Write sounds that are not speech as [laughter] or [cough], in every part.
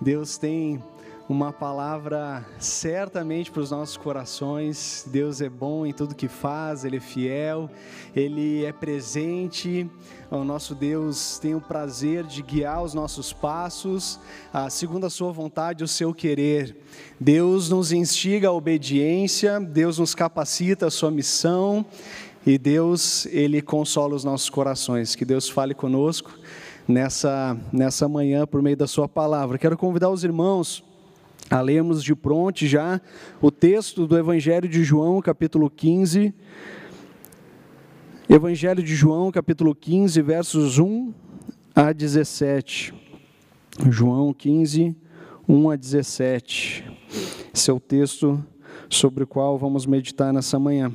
Deus tem uma palavra certamente para os nossos corações. Deus é bom em tudo que faz, Ele é fiel, Ele é presente. O nosso Deus tem o prazer de guiar os nossos passos, segundo a Sua vontade, o seu querer. Deus nos instiga à obediência, Deus nos capacita à Sua missão e Deus, Ele consola os nossos corações. Que Deus fale conosco nessa, nessa manhã por meio da Sua palavra. Quero convidar os irmãos a lermos de pronto já o texto do Evangelho de João, capítulo 15. Evangelho de João, capítulo 15, versos 1 a 17. João 15, 1 a 17. Esse é o texto sobre o qual vamos meditar nessa manhã.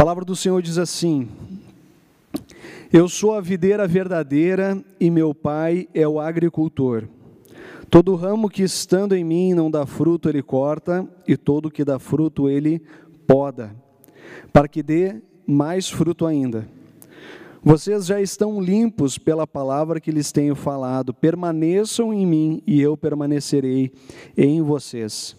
A palavra do Senhor diz assim: eu sou a videira verdadeira e meu pai é o agricultor. Todo ramo que estando em mim não dá fruto, ele corta, e todo que dá fruto, ele poda, para que dê mais fruto ainda. Vocês já estão limpos pela palavra que lhes tenho falado. Permaneçam em mim e eu permanecerei em vocês.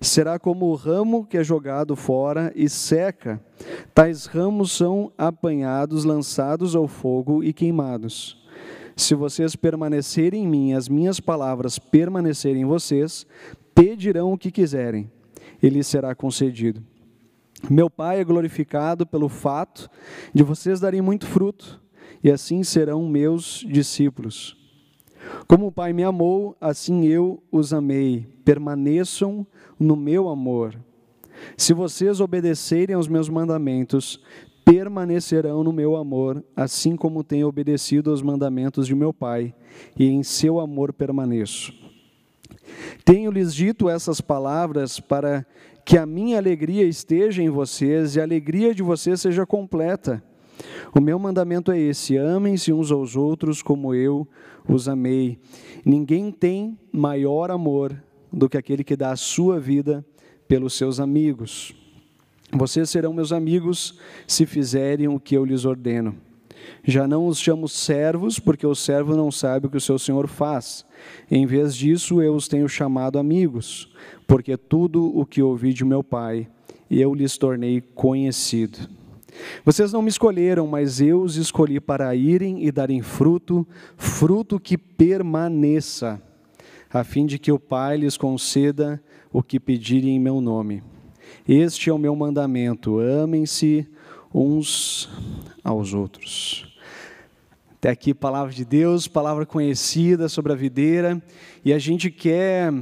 será como o ramo que é jogado fora e seca. Tais ramos são apanhados, lançados ao fogo e queimados. Se vocês permanecerem em mim, as minhas palavras permanecerem em vocês, pedirão o que quiserem, e lhes será concedido. Meu Pai é glorificado pelo fato de vocês darem muito fruto, e assim serão meus discípulos. Como o Pai me amou, assim eu os amei. Permaneçam no meu amor. Se vocês obedecerem aos meus mandamentos, permanecerão no meu amor, assim como tenho obedecido aos mandamentos de meu Pai, e em seu amor permaneço. Tenho-lhes dito essas palavras para que a minha alegria esteja em vocês e a alegria de vocês seja completa. O meu mandamento é esse: amem-se uns aos outros como eu os amei. Ninguém tem maior amor do que aquele que dá a sua vida pelos seus amigos. Vocês serão meus amigos se fizerem o que eu lhes ordeno. Já não os chamo servos, porque o servo não sabe o que o seu senhor faz. Em vez disso, eu os tenho chamado amigos, porque tudo o que ouvi de meu Pai, eu lhes tornei conhecido. Vocês não me escolheram, mas eu os escolhi para irem e darem fruto, fruto que permaneça, a fim de que o Pai lhes conceda o que pedirem em meu nome. Este é o meu mandamento: amem-se uns aos outros. Até aqui, palavra de Deus, palavra conhecida sobre a videira, e a gente quer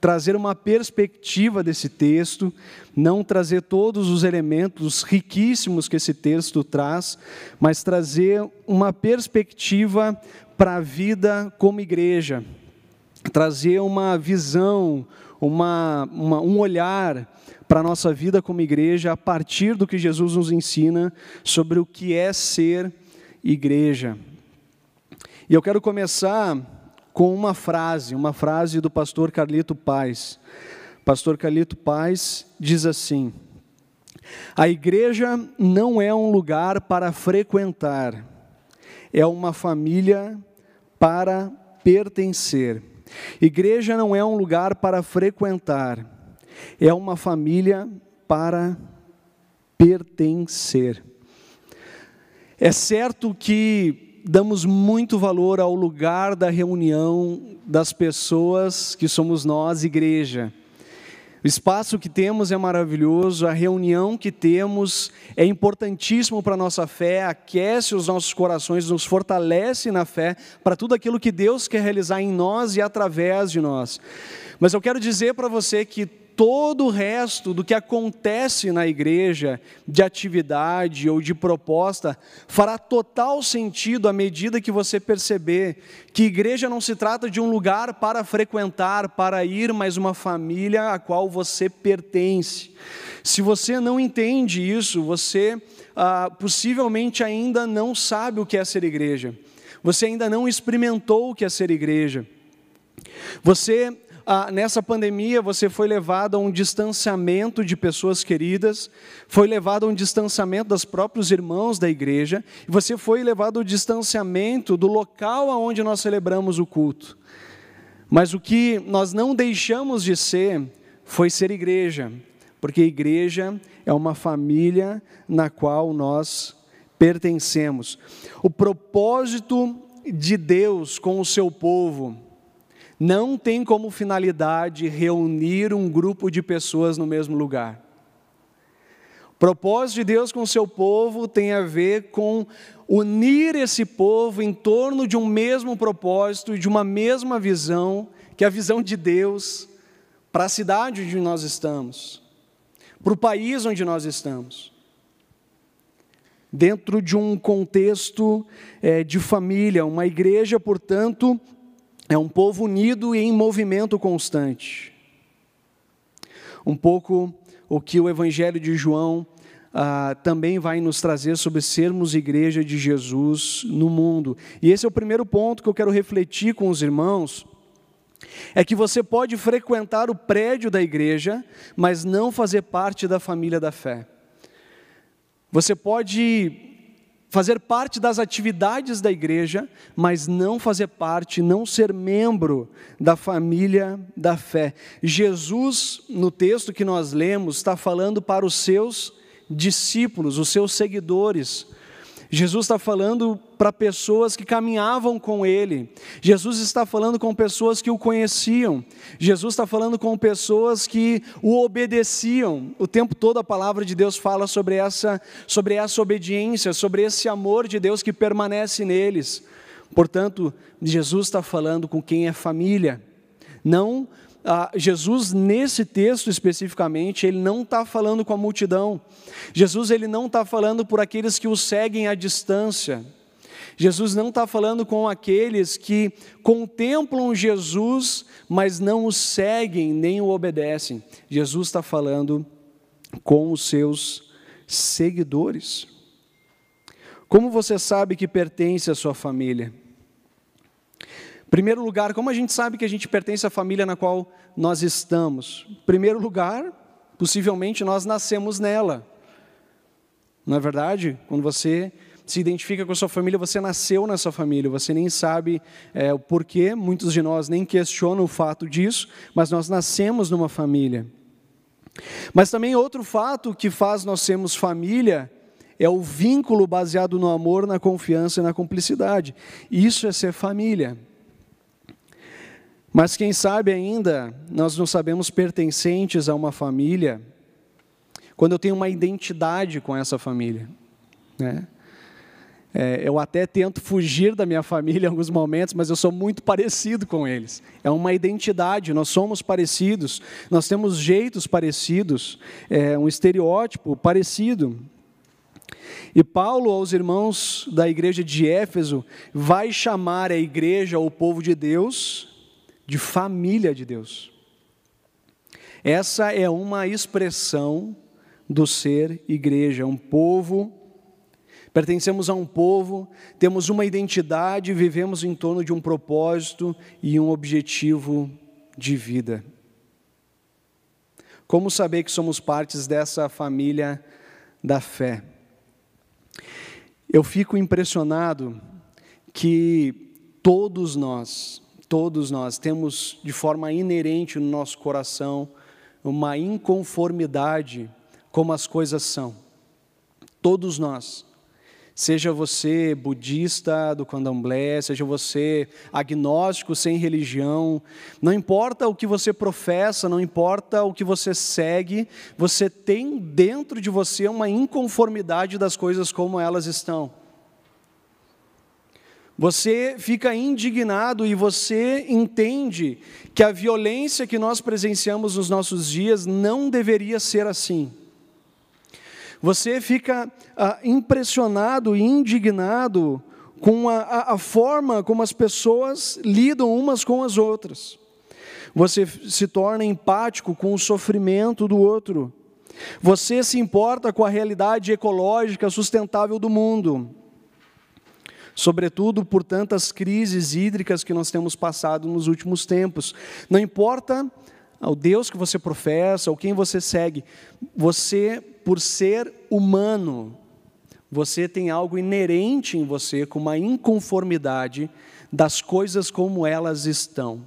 trazer uma perspectiva desse texto, não trazer todos os elementos riquíssimos que esse texto traz, mas trazer uma perspectiva para a vida como igreja, trazer uma visão, uma, uma um olhar para a nossa vida como igreja a partir do que Jesus nos ensina sobre o que é ser igreja. E eu quero começar com uma frase, uma frase do pastor Carlito Paz. Pastor Carlito Paz diz assim: A igreja não é um lugar para frequentar, é uma família para pertencer. Igreja não é um lugar para frequentar, é uma família para pertencer. É certo que damos muito valor ao lugar da reunião das pessoas que somos nós, igreja. O espaço que temos é maravilhoso, a reunião que temos é importantíssimo para a nossa fé, aquece os nossos corações, nos fortalece na fé para tudo aquilo que Deus quer realizar em nós e através de nós. Mas eu quero dizer para você que todo o resto do que acontece na igreja, de atividade ou de proposta, fará total sentido à medida que você perceber que igreja não se trata de um lugar para frequentar, para ir, mas uma família a qual você pertence. Se você não entende isso, você ah, possivelmente ainda não sabe o que é ser igreja, você ainda não experimentou o que é ser igreja. Você ah, nessa pandemia você foi levado a um distanciamento de pessoas queridas, foi levado a um distanciamento dos próprios irmãos da igreja, e você foi levado ao distanciamento do local aonde nós celebramos o culto. Mas o que nós não deixamos de ser foi ser igreja, porque igreja é uma família na qual nós pertencemos. O propósito de Deus com o seu povo não tem como finalidade reunir um grupo de pessoas no mesmo lugar. O propósito de Deus com o seu povo tem a ver com unir esse povo em torno de um mesmo propósito e de uma mesma visão, que é a visão de Deus para a cidade onde nós estamos, para o país onde nós estamos. Dentro de um contexto é, de família, uma igreja, portanto, é um povo unido e em movimento constante. Um pouco o que o Evangelho de João ah, também vai nos trazer sobre sermos igreja de Jesus no mundo. E esse é o primeiro ponto que eu quero refletir com os irmãos. É que você pode frequentar o prédio da igreja, mas não fazer parte da família da fé. Você pode fazer parte das atividades da igreja, mas não fazer parte, não ser membro da família da fé. Jesus, no texto que nós lemos, está falando para os seus discípulos, os seus seguidores. Jesus está falando para pessoas que caminhavam com Ele. Jesus está falando com pessoas que o conheciam. Jesus está falando com pessoas que o obedeciam. O tempo todo a palavra de Deus fala sobre essa, sobre essa obediência, sobre esse amor de Deus que permanece neles. Portanto, Jesus está falando com quem é família, não ah, Jesus, nesse texto especificamente, ele não está falando com a multidão. Jesus ele não está falando por aqueles que o seguem à distância. Jesus não está falando com aqueles que contemplam Jesus, mas não o seguem nem o obedecem. Jesus está falando com os seus seguidores. Como você sabe que pertence à sua família? Primeiro lugar, como a gente sabe que a gente pertence à família na qual nós estamos? Primeiro lugar, possivelmente nós nascemos nela. Não é verdade? Quando você se identifica com a sua família, você nasceu nessa família, você nem sabe é, o porquê, muitos de nós nem questionam o fato disso, mas nós nascemos numa família. Mas também outro fato que faz nós sermos família é o vínculo baseado no amor, na confiança e na cumplicidade. Isso é ser família. Mas quem sabe ainda nós não sabemos pertencentes a uma família quando eu tenho uma identidade com essa família. Né? É, eu até tento fugir da minha família em alguns momentos, mas eu sou muito parecido com eles. É uma identidade, nós somos parecidos, nós temos jeitos parecidos, é um estereótipo parecido. E Paulo, aos irmãos da igreja de Éfeso, vai chamar a igreja, o povo de Deus, de família de Deus. Essa é uma expressão do ser igreja, um povo. Pertencemos a um povo, temos uma identidade, vivemos em torno de um propósito e um objetivo de vida. Como saber que somos partes dessa família da fé? Eu fico impressionado que todos nós, Todos nós temos de forma inerente no nosso coração uma inconformidade como as coisas são. Todos nós. Seja você budista do candomblé, seja você agnóstico sem religião, não importa o que você professa, não importa o que você segue, você tem dentro de você uma inconformidade das coisas como elas estão. Você fica indignado e você entende que a violência que nós presenciamos nos nossos dias não deveria ser assim. Você fica ah, impressionado e indignado com a, a, a forma como as pessoas lidam umas com as outras. Você se torna empático com o sofrimento do outro. Você se importa com a realidade ecológica sustentável do mundo sobretudo por tantas crises hídricas que nós temos passado nos últimos tempos. Não importa o Deus que você professa ou quem você segue, você, por ser humano, você tem algo inerente em você, com uma inconformidade das coisas como elas estão.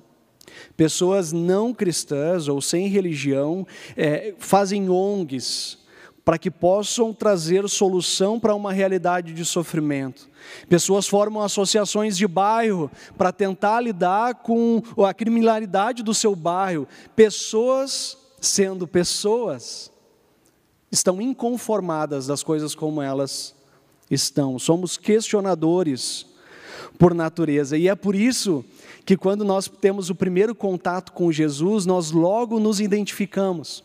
Pessoas não cristãs ou sem religião é, fazem ONGs para que possam trazer solução para uma realidade de sofrimento. Pessoas formam associações de bairro para tentar lidar com a criminalidade do seu bairro. Pessoas, sendo pessoas, estão inconformadas das coisas como elas estão. Somos questionadores por natureza. E é por isso que quando nós temos o primeiro contato com Jesus, nós logo nos identificamos.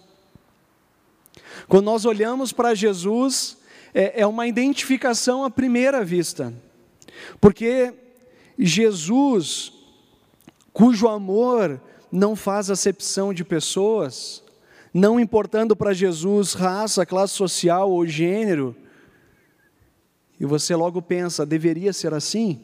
Quando nós olhamos para Jesus, é, é uma identificação à primeira vista, porque Jesus, cujo amor não faz acepção de pessoas, não importando para Jesus raça, classe social ou gênero, e você logo pensa, deveria ser assim?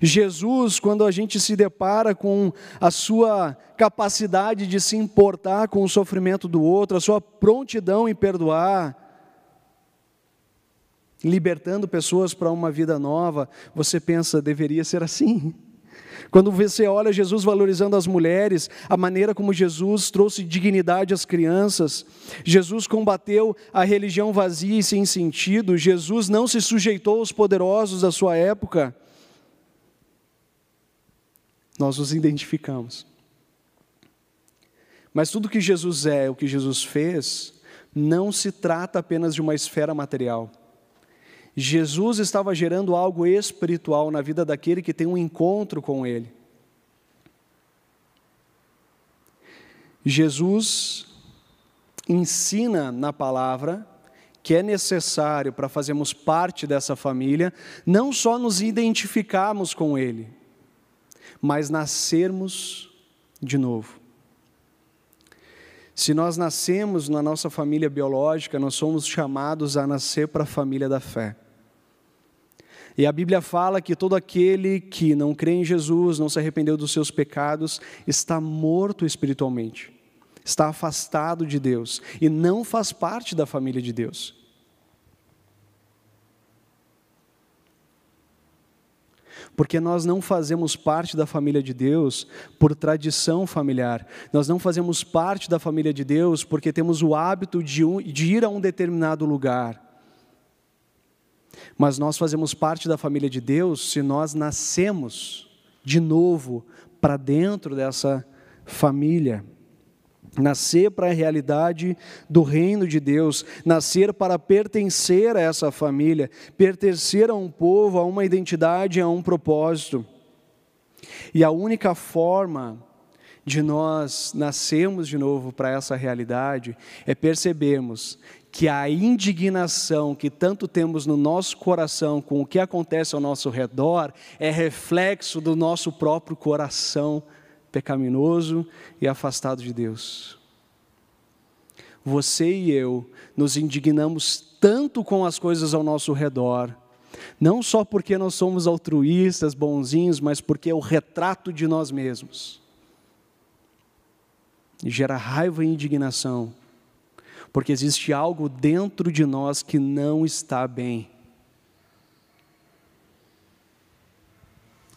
Jesus, quando a gente se depara com a sua capacidade de se importar com o sofrimento do outro, a sua prontidão em perdoar, libertando pessoas para uma vida nova, você pensa, deveria ser assim. Quando você olha Jesus valorizando as mulheres, a maneira como Jesus trouxe dignidade às crianças, Jesus combateu a religião vazia e sem sentido, Jesus não se sujeitou aos poderosos da sua época, nós nos identificamos. Mas tudo que Jesus é, o que Jesus fez, não se trata apenas de uma esfera material. Jesus estava gerando algo espiritual na vida daquele que tem um encontro com Ele. Jesus ensina na palavra que é necessário para fazermos parte dessa família, não só nos identificarmos com Ele, mas nascermos de novo. Se nós nascemos na nossa família biológica, nós somos chamados a nascer para a família da fé. E a Bíblia fala que todo aquele que não crê em Jesus, não se arrependeu dos seus pecados, está morto espiritualmente, está afastado de Deus e não faz parte da família de Deus. Porque nós não fazemos parte da família de Deus por tradição familiar, nós não fazemos parte da família de Deus porque temos o hábito de, um, de ir a um determinado lugar. Mas nós fazemos parte da família de Deus se nós nascemos de novo para dentro dessa família nascer para a realidade do reino de Deus, nascer para pertencer a essa família, pertencer a um povo, a uma identidade, a um propósito. E a única forma de nós nascermos de novo para essa realidade é percebermos que a indignação que tanto temos no nosso coração com o que acontece ao nosso redor é reflexo do nosso próprio coração pecaminoso e afastado de Deus. Você e eu nos indignamos tanto com as coisas ao nosso redor, não só porque nós somos altruístas, bonzinhos, mas porque é o retrato de nós mesmos. E gera raiva e indignação, porque existe algo dentro de nós que não está bem.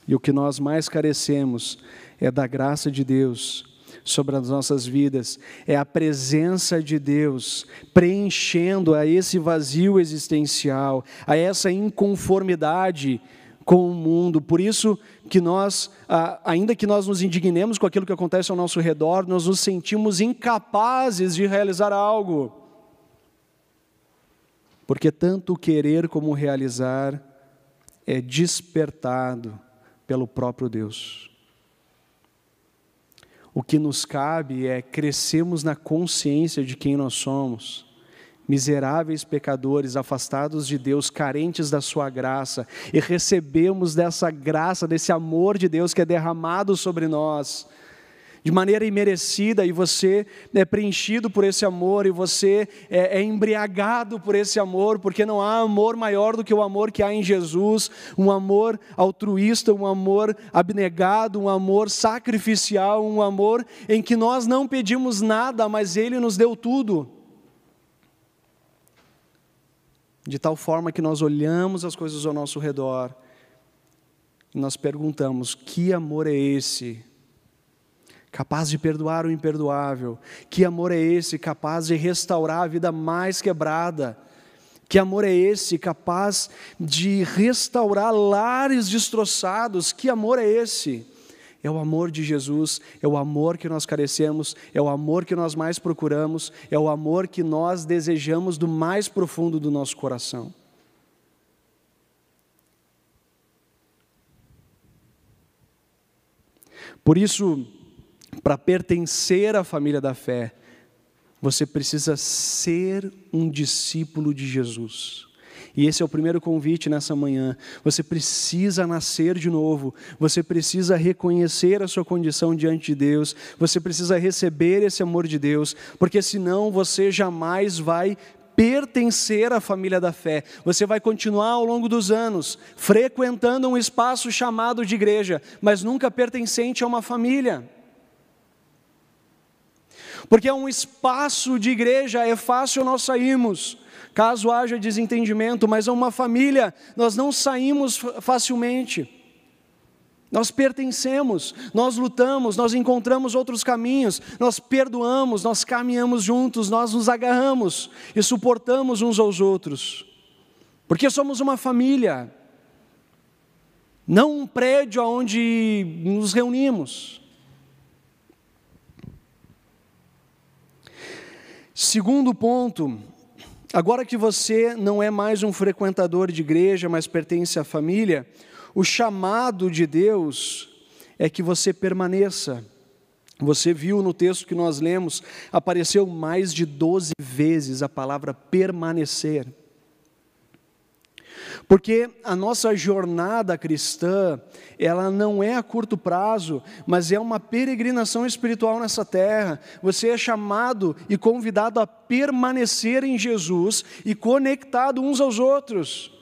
E o que nós mais carecemos é da graça de Deus sobre as nossas vidas, é a presença de Deus preenchendo a esse vazio existencial, a essa inconformidade com o mundo. Por isso que nós, ainda que nós nos indignemos com aquilo que acontece ao nosso redor, nós nos sentimos incapazes de realizar algo. Porque tanto querer como realizar é despertado pelo próprio Deus. O que nos cabe é crescermos na consciência de quem nós somos, miseráveis pecadores, afastados de Deus, carentes da Sua graça, e recebemos dessa graça, desse amor de Deus que é derramado sobre nós de maneira imerecida, e você é preenchido por esse amor, e você é, é, embriagado por esse amor, porque não há amor maior do que o amor que há em Jesus, um amor altruísta, um amor abnegado, um amor sacrificial, um amor em que nós não pedimos nada, mas Ele nos deu tudo. De tal forma que nós olhamos as coisas ao nosso redor e nós perguntamos: que amor é esse? Capaz de perdoar o imperdoável. Que amor é esse, capaz de restaurar a vida mais quebrada? Que amor é esse, capaz de restaurar lares destroçados? Que amor é esse? É o amor de Jesus, é o amor que nós carecemos, é o amor que nós mais procuramos, é o amor que nós desejamos do mais profundo do nosso coração. Por isso, para pertencer à família da fé, você precisa ser um discípulo de Jesus. E esse é o primeiro convite nessa manhã. Você precisa nascer de novo, você precisa reconhecer a sua condição diante de Deus, você precisa receber esse amor de Deus, porque senão você jamais vai pertencer à família da fé. Você vai continuar ao longo dos anos frequentando um espaço chamado de igreja, mas nunca pertencente a uma família. Porque é um espaço de igreja, é fácil nós sairmos, caso haja desentendimento, mas é uma família, nós não saímos facilmente. Nós pertencemos, nós lutamos, nós encontramos outros caminhos, nós perdoamos, nós caminhamos juntos, nós nos agarramos e suportamos uns aos outros, porque somos uma família, não um prédio onde nos reunimos. Segundo ponto, agora que você não é mais um frequentador de igreja, mas pertence à família, o chamado de Deus é que você permaneça. Você viu no texto que nós lemos, apareceu mais de 12 vezes a palavra permanecer. Porque a nossa jornada cristã, ela não é a curto prazo, mas é uma peregrinação espiritual nessa terra. Você é chamado e convidado a permanecer em Jesus e conectado uns aos outros.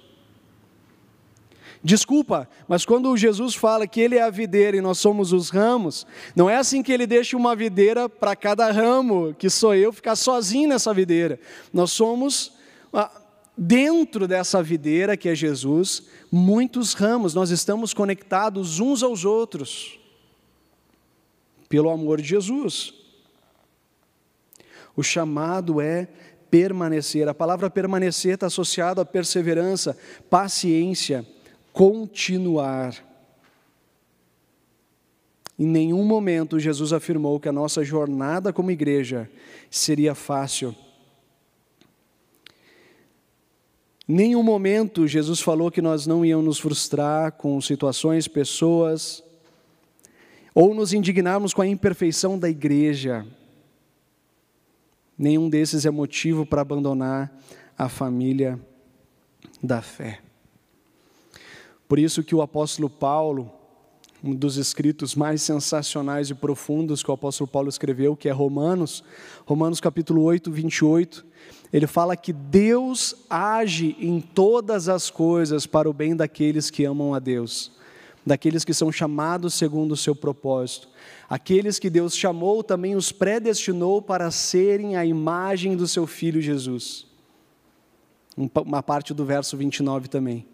Desculpa, mas quando Jesus fala que Ele é a videira e nós somos os ramos, não é assim que Ele deixa uma videira para cada ramo, que sou eu ficar sozinho nessa videira. Nós somos dentro dessa videira que é Jesus, muitos ramos, nós estamos conectados uns aos outros, pelo amor de Jesus. O chamado é permanecer. A palavra permanecer está associada a perseverança, paciência, continuar. Em nenhum momento Jesus afirmou que a nossa jornada como igreja seria fácil nenhum momento Jesus falou que nós não íamos nos frustrar com situações, pessoas, ou nos indignarmos com a imperfeição da igreja. Nenhum desses é motivo para abandonar a família da fé. Por isso que o apóstolo Paulo, um dos escritos mais sensacionais e profundos que o apóstolo Paulo escreveu, que é Romanos, Romanos capítulo 8, 28, ele fala que Deus age em todas as coisas para o bem daqueles que amam a Deus, daqueles que são chamados segundo o seu propósito. Aqueles que Deus chamou também os predestinou para serem a imagem do seu filho Jesus. Uma parte do verso 29 também.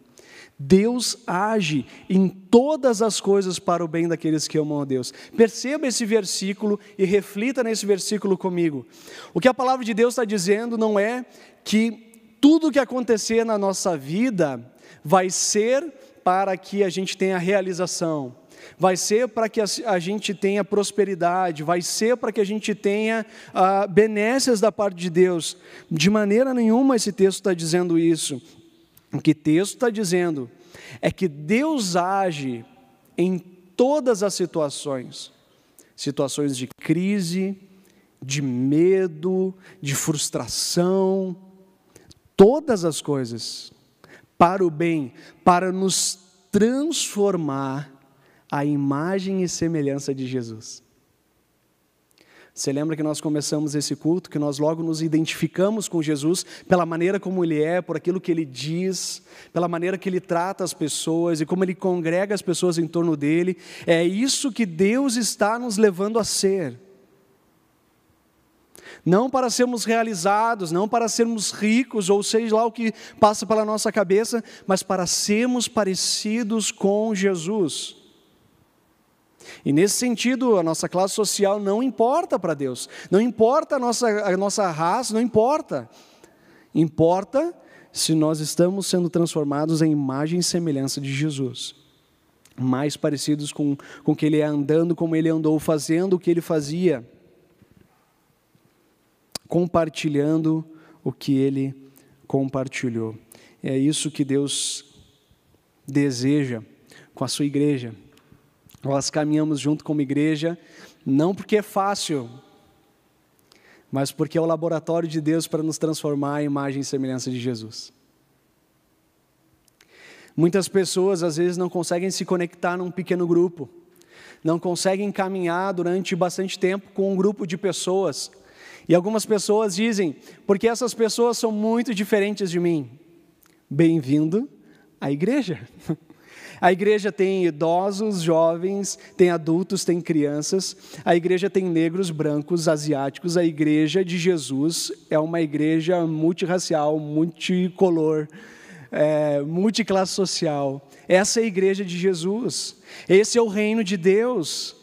Deus age em todas as coisas para o bem daqueles que amam a Deus. Perceba esse versículo e reflita nesse versículo comigo. O que a palavra de Deus está dizendo não é que tudo que acontecer na nossa vida vai ser para que a gente tenha realização, vai ser para que a gente tenha prosperidade, vai ser para que a gente tenha ah, benécias da parte de Deus. De maneira nenhuma esse texto está dizendo isso. O que o texto está dizendo é que Deus age em todas as situações situações de crise, de medo, de frustração, todas as coisas para o bem, para nos transformar à imagem e semelhança de Jesus. Você lembra que nós começamos esse culto, que nós logo nos identificamos com Jesus pela maneira como ele é, por aquilo que ele diz, pela maneira que ele trata as pessoas e como ele congrega as pessoas em torno dele. É isso que Deus está nos levando a ser. Não para sermos realizados, não para sermos ricos, ou seja lá o que passa pela nossa cabeça, mas para sermos parecidos com Jesus. E nesse sentido, a nossa classe social não importa para Deus, não importa a nossa, a nossa raça, não importa. Importa se nós estamos sendo transformados em imagem e semelhança de Jesus. Mais parecidos com, o que ele é andando, como ele andou, fazendo o que ele fazia, compartilhando o que ele compartilhou. É isso que Deus deseja com a sua igreja. Nós caminhamos junto como igreja, não porque é fácil, mas porque é o laboratório de Deus para nos transformar em imagem e semelhança de Jesus. Muitas pessoas às vezes não conseguem se conectar num pequeno grupo, não conseguem caminhar durante bastante tempo com um grupo de pessoas. E algumas pessoas dizem, porque essas pessoas são muito diferentes de mim. Bem-vindo à igreja. [laughs] A igreja tem idosos, jovens, tem adultos, tem crianças. A igreja tem negros, brancos, asiáticos. A igreja de Jesus é uma igreja multirracial, multicolor, é, multiclasse social. Essa é a igreja de Jesus. Esse é o reino de Deus.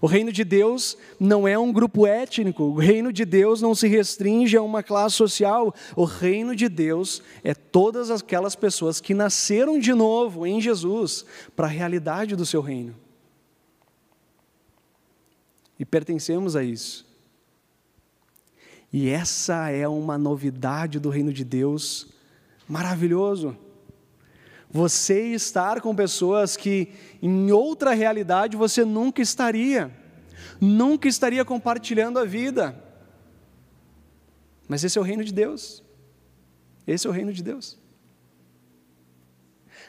O reino de Deus não é um grupo étnico, o reino de Deus não se restringe a uma classe social. O reino de Deus é todas aquelas pessoas que nasceram de novo em Jesus para a realidade do seu reino. E pertencemos a isso. E essa é uma novidade do reino de Deus maravilhoso. Você estar com pessoas que em outra realidade você nunca estaria, nunca estaria compartilhando a vida. Mas esse é o reino de Deus. Esse é o reino de Deus.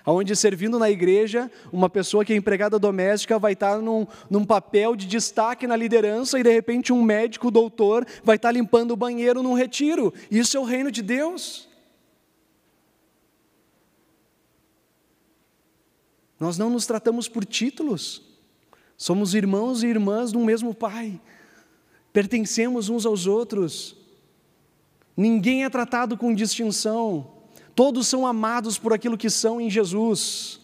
Onde servindo na igreja, uma pessoa que é empregada doméstica vai estar num, num papel de destaque na liderança e de repente um médico doutor vai estar limpando o banheiro num retiro. Isso é o reino de Deus. Nós não nos tratamos por títulos. Somos irmãos e irmãs de um mesmo Pai. Pertencemos uns aos outros. Ninguém é tratado com distinção. Todos são amados por aquilo que são em Jesus.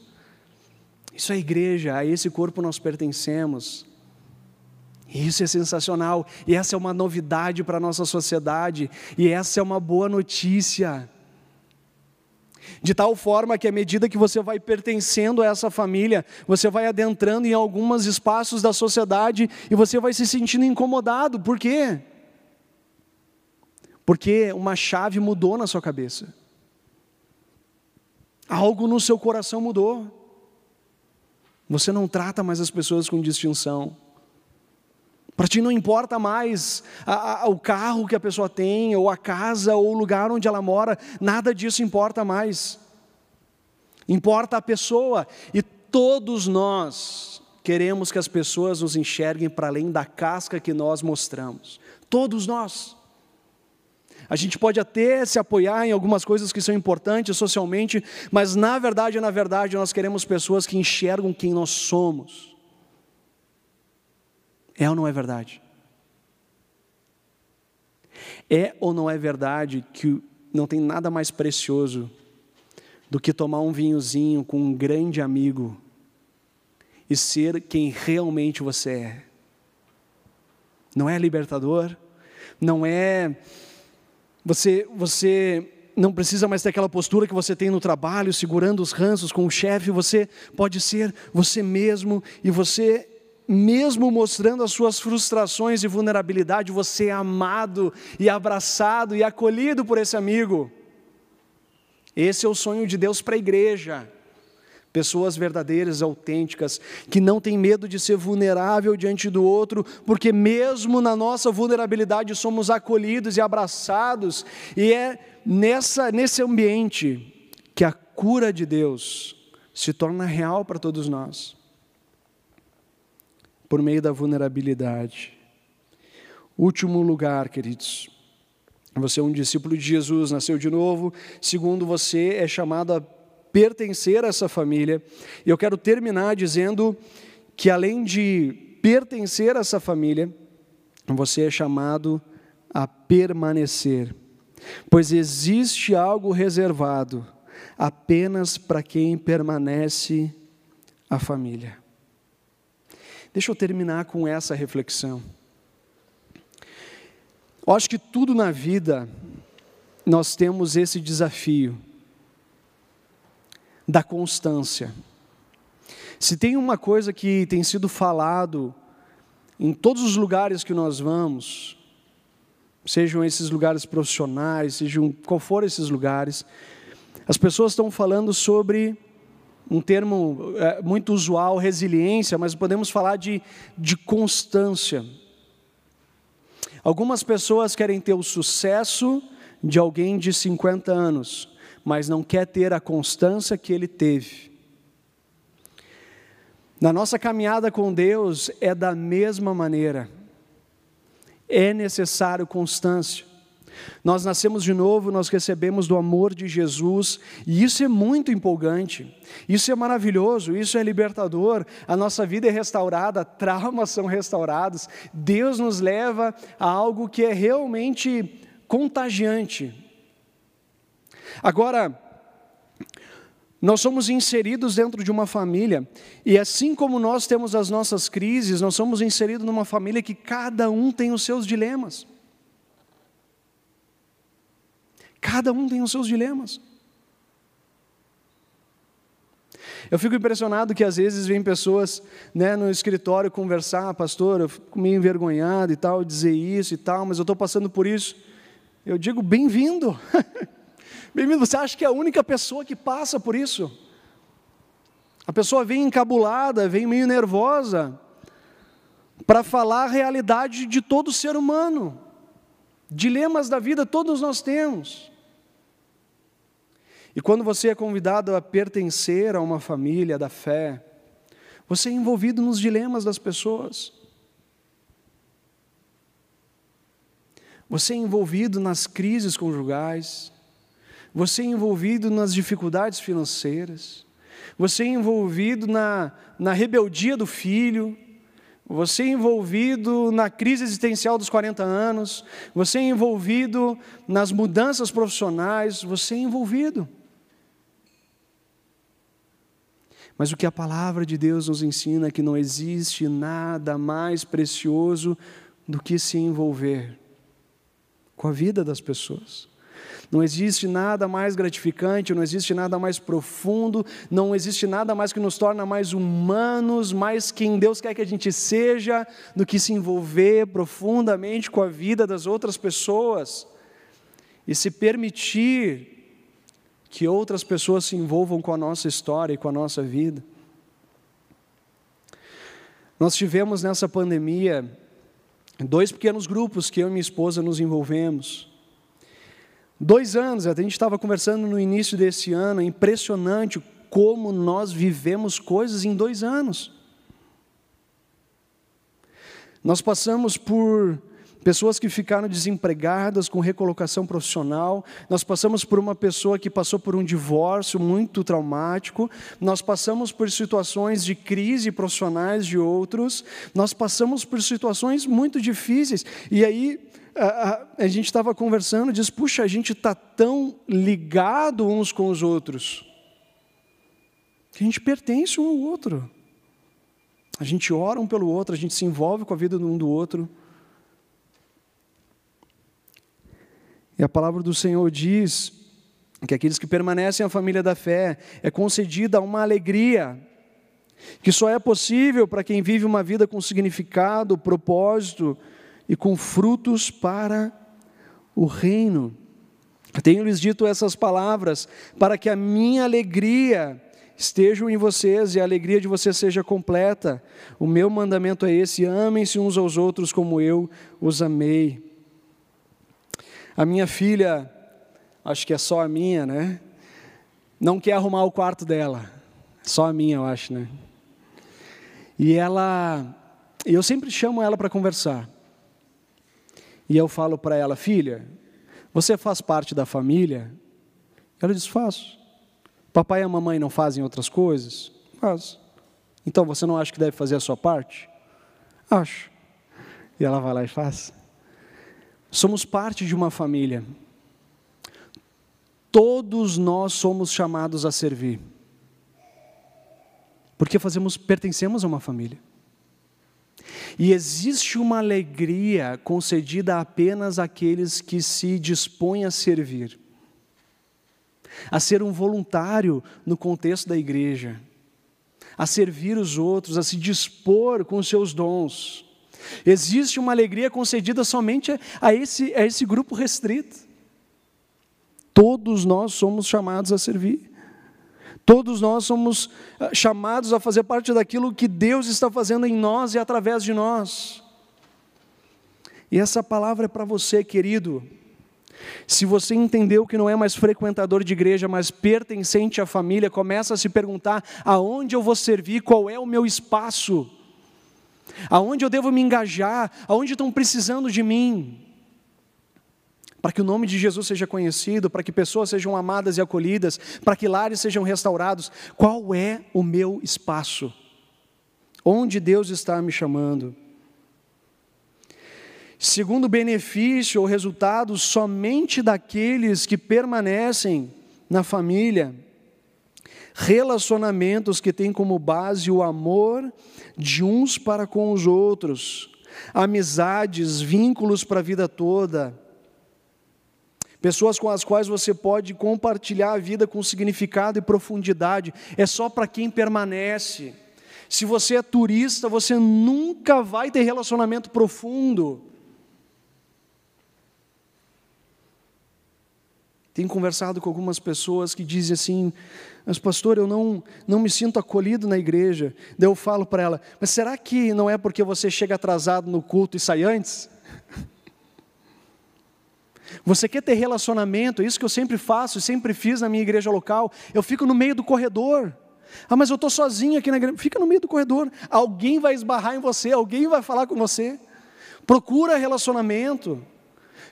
Isso é igreja, a esse corpo nós pertencemos. Isso é sensacional, e essa é uma novidade para a nossa sociedade, e essa é uma boa notícia de tal forma que à medida que você vai pertencendo a essa família, você vai adentrando em alguns espaços da sociedade e você vai se sentindo incomodado. Por quê? Porque uma chave mudou na sua cabeça. Algo no seu coração mudou. Você não trata mais as pessoas com distinção. Para ti não importa mais a, a, o carro que a pessoa tem, ou a casa, ou o lugar onde ela mora, nada disso importa mais. Importa a pessoa, e todos nós queremos que as pessoas nos enxerguem para além da casca que nós mostramos. Todos nós. A gente pode até se apoiar em algumas coisas que são importantes socialmente, mas na verdade, na verdade, nós queremos pessoas que enxergam quem nós somos. É ou não é verdade? É ou não é verdade que não tem nada mais precioso do que tomar um vinhozinho com um grande amigo e ser quem realmente você é? Não é libertador? Não é você você não precisa mais ter aquela postura que você tem no trabalho, segurando os ranços com o chefe, você pode ser você mesmo e você mesmo mostrando as suas frustrações e vulnerabilidade, você é amado e abraçado e acolhido por esse amigo. Esse é o sonho de Deus para a igreja. Pessoas verdadeiras, autênticas, que não têm medo de ser vulnerável diante do outro, porque mesmo na nossa vulnerabilidade somos acolhidos e abraçados, e é nessa, nesse ambiente que a cura de Deus se torna real para todos nós, por meio da vulnerabilidade. Último lugar, queridos, você é um discípulo de Jesus, nasceu de novo. Segundo, você é chamado a pertencer a essa família. E eu quero terminar dizendo que além de pertencer a essa família, você é chamado a permanecer. Pois existe algo reservado apenas para quem permanece a família. Deixa eu terminar com essa reflexão. Eu acho que tudo na vida nós temos esse desafio da constância. Se tem uma coisa que tem sido falado em todos os lugares que nós vamos, sejam esses lugares profissionais, sejam qual for esses lugares, as pessoas estão falando sobre um termo é, muito usual, resiliência, mas podemos falar de, de constância. Algumas pessoas querem ter o sucesso de alguém de 50 anos, mas não quer ter a constância que ele teve. Na nossa caminhada com Deus é da mesma maneira. É necessário constância. Nós nascemos de novo, nós recebemos do amor de Jesus, e isso é muito empolgante, isso é maravilhoso, isso é libertador. A nossa vida é restaurada, traumas são restaurados, Deus nos leva a algo que é realmente contagiante. Agora, nós somos inseridos dentro de uma família, e assim como nós temos as nossas crises, nós somos inseridos numa família que cada um tem os seus dilemas. Cada um tem os seus dilemas. Eu fico impressionado que às vezes vem pessoas né, no escritório conversar, pastor, eu fico meio envergonhado e tal, dizer isso e tal, mas eu estou passando por isso. Eu digo, bem-vindo. [laughs] bem-vindo, você acha que é a única pessoa que passa por isso? A pessoa vem encabulada, vem meio nervosa, para falar a realidade de todo ser humano. Dilemas da vida todos nós temos. E quando você é convidado a pertencer a uma família da fé, você é envolvido nos dilemas das pessoas. Você é envolvido nas crises conjugais. Você é envolvido nas dificuldades financeiras. Você é envolvido na, na rebeldia do filho. Você é envolvido na crise existencial dos 40 anos. Você é envolvido nas mudanças profissionais. Você é envolvido. Mas o que a palavra de Deus nos ensina é que não existe nada mais precioso do que se envolver com a vida das pessoas. Não existe nada mais gratificante, não existe nada mais profundo, não existe nada mais que nos torna mais humanos, mais quem Deus quer que a gente seja, do que se envolver profundamente com a vida das outras pessoas e se permitir que outras pessoas se envolvam com a nossa história e com a nossa vida. Nós tivemos nessa pandemia dois pequenos grupos que eu e minha esposa nos envolvemos. Dois anos, a gente estava conversando no início desse ano, é impressionante como nós vivemos coisas em dois anos. Nós passamos por pessoas que ficaram desempregadas com recolocação profissional. Nós passamos por uma pessoa que passou por um divórcio muito traumático. Nós passamos por situações de crise profissionais de outros. Nós passamos por situações muito difíceis. E aí a, a, a gente estava conversando e diz: puxa, a gente está tão ligado uns com os outros que a gente pertence um ao outro. A gente ora um pelo outro, a gente se envolve com a vida um do outro. E a palavra do Senhor diz que aqueles que permanecem à família da fé é concedida uma alegria que só é possível para quem vive uma vida com significado, propósito e com frutos para o reino. Tenho-lhes dito essas palavras para que a minha alegria esteja em vocês e a alegria de vocês seja completa. O meu mandamento é esse: amem-se uns aos outros como eu os amei. A minha filha, acho que é só a minha, né? Não quer arrumar o quarto dela. Só a minha, eu acho, né? E ela, eu sempre chamo ela para conversar. E eu falo para ela, filha, você faz parte da família? Ela diz, faço. Papai e a mamãe não fazem outras coisas? Faz. Então você não acha que deve fazer a sua parte? Acho. E ela vai lá e faz. Somos parte de uma família. Todos nós somos chamados a servir. Porque fazemos, pertencemos a uma família. E existe uma alegria concedida apenas àqueles que se dispõem a servir, a ser um voluntário no contexto da igreja, a servir os outros, a se dispor com os seus dons. Existe uma alegria concedida somente a esse, a esse grupo restrito. Todos nós somos chamados a servir. Todos nós somos ah, chamados a fazer parte daquilo que Deus está fazendo em nós e através de nós. E essa palavra é para você, querido. Se você entendeu que não é mais frequentador de igreja, mas pertencente à família, começa a se perguntar: aonde eu vou servir, qual é o meu espaço, aonde eu devo me engajar, aonde estão precisando de mim para que o nome de Jesus seja conhecido, para que pessoas sejam amadas e acolhidas, para que lares sejam restaurados. Qual é o meu espaço? Onde Deus está me chamando? Segundo benefício ou resultado somente daqueles que permanecem na família, relacionamentos que têm como base o amor de uns para com os outros, amizades, vínculos para a vida toda, pessoas com as quais você pode compartilhar a vida com significado e profundidade, é só para quem permanece. Se você é turista, você nunca vai ter relacionamento profundo. Tenho conversado com algumas pessoas que dizem assim: Mas, pastor, eu não, não me sinto acolhido na igreja. Daí eu falo para ela: Mas será que não é porque você chega atrasado no culto e sai antes? [laughs] Você quer ter relacionamento, é isso que eu sempre faço, sempre fiz na minha igreja local. Eu fico no meio do corredor. Ah, mas eu estou sozinho aqui na igreja. Fica no meio do corredor. Alguém vai esbarrar em você, alguém vai falar com você. Procura relacionamento.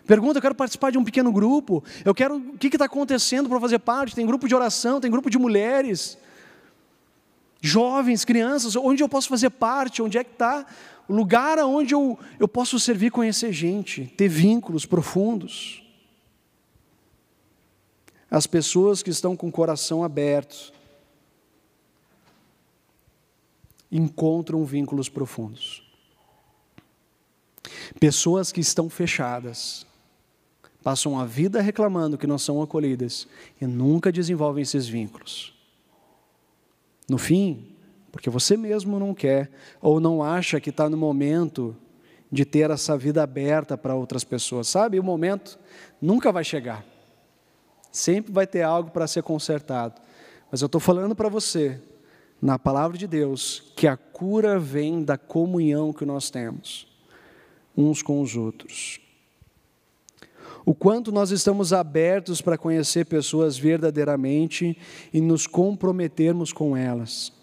Pergunta, eu quero participar de um pequeno grupo. Eu quero, o que está acontecendo para fazer parte? Tem grupo de oração, tem grupo de mulheres, jovens, crianças. Onde eu posso fazer parte? Onde é que está o lugar onde eu, eu posso servir, conhecer gente, ter vínculos profundos. As pessoas que estão com o coração aberto encontram vínculos profundos. Pessoas que estão fechadas passam a vida reclamando que não são acolhidas e nunca desenvolvem esses vínculos. No fim, porque você mesmo não quer ou não acha que está no momento de ter essa vida aberta para outras pessoas. Sabe, o momento nunca vai chegar. Sempre vai ter algo para ser consertado. Mas eu estou falando para você, na palavra de Deus, que a cura vem da comunhão que nós temos uns com os outros. O quanto nós estamos abertos para conhecer pessoas verdadeiramente e nos comprometermos com elas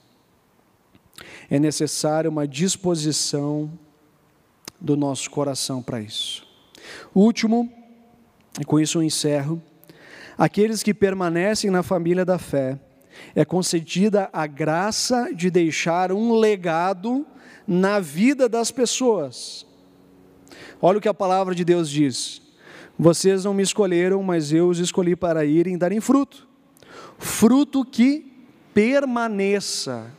é necessária uma disposição do nosso coração para isso. último, e com isso eu encerro, aqueles que permanecem na família da fé, é concedida a graça de deixar um legado na vida das pessoas. Olha o que a palavra de Deus diz: Vocês não me escolheram, mas eu os escolhi para irem darem fruto, fruto que permaneça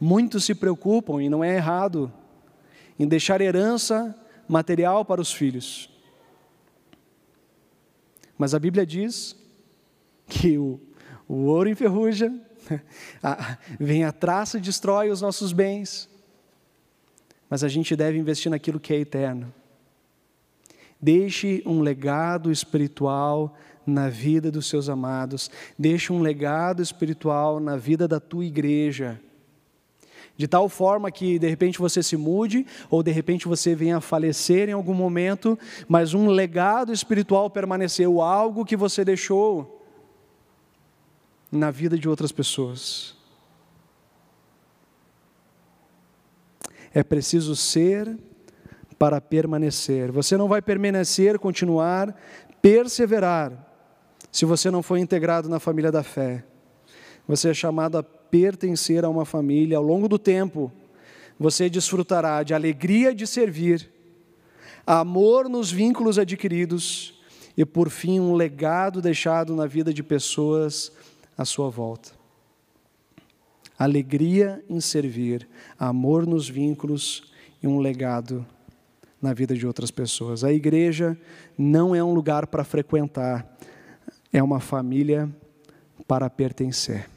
Muitos se preocupam, e não é errado, em deixar herança material para os filhos. Mas a Bíblia diz que o, o ouro enferruja, [laughs] a, vem a traça e destrói os nossos bens. Mas a gente deve investir naquilo que é eterno. Deixe um legado espiritual na vida dos seus amados, deixe um legado espiritual na vida da tua igreja. De tal forma que de repente você se mude, ou de repente você venha a falecer em algum momento, mas um legado espiritual permaneceu, algo que você deixou na vida de outras pessoas. É preciso ser para permanecer. Você não vai permanecer, continuar, perseverar, se você não for integrado na família da fé. Você é chamado a pertencer a uma família ao longo do tempo. Você desfrutará de alegria de servir, amor nos vínculos adquiridos e, por fim, um legado deixado na vida de pessoas à sua volta. Alegria em servir, amor nos vínculos e um legado na vida de outras pessoas. A igreja não é um lugar para frequentar, é uma família para pertencer.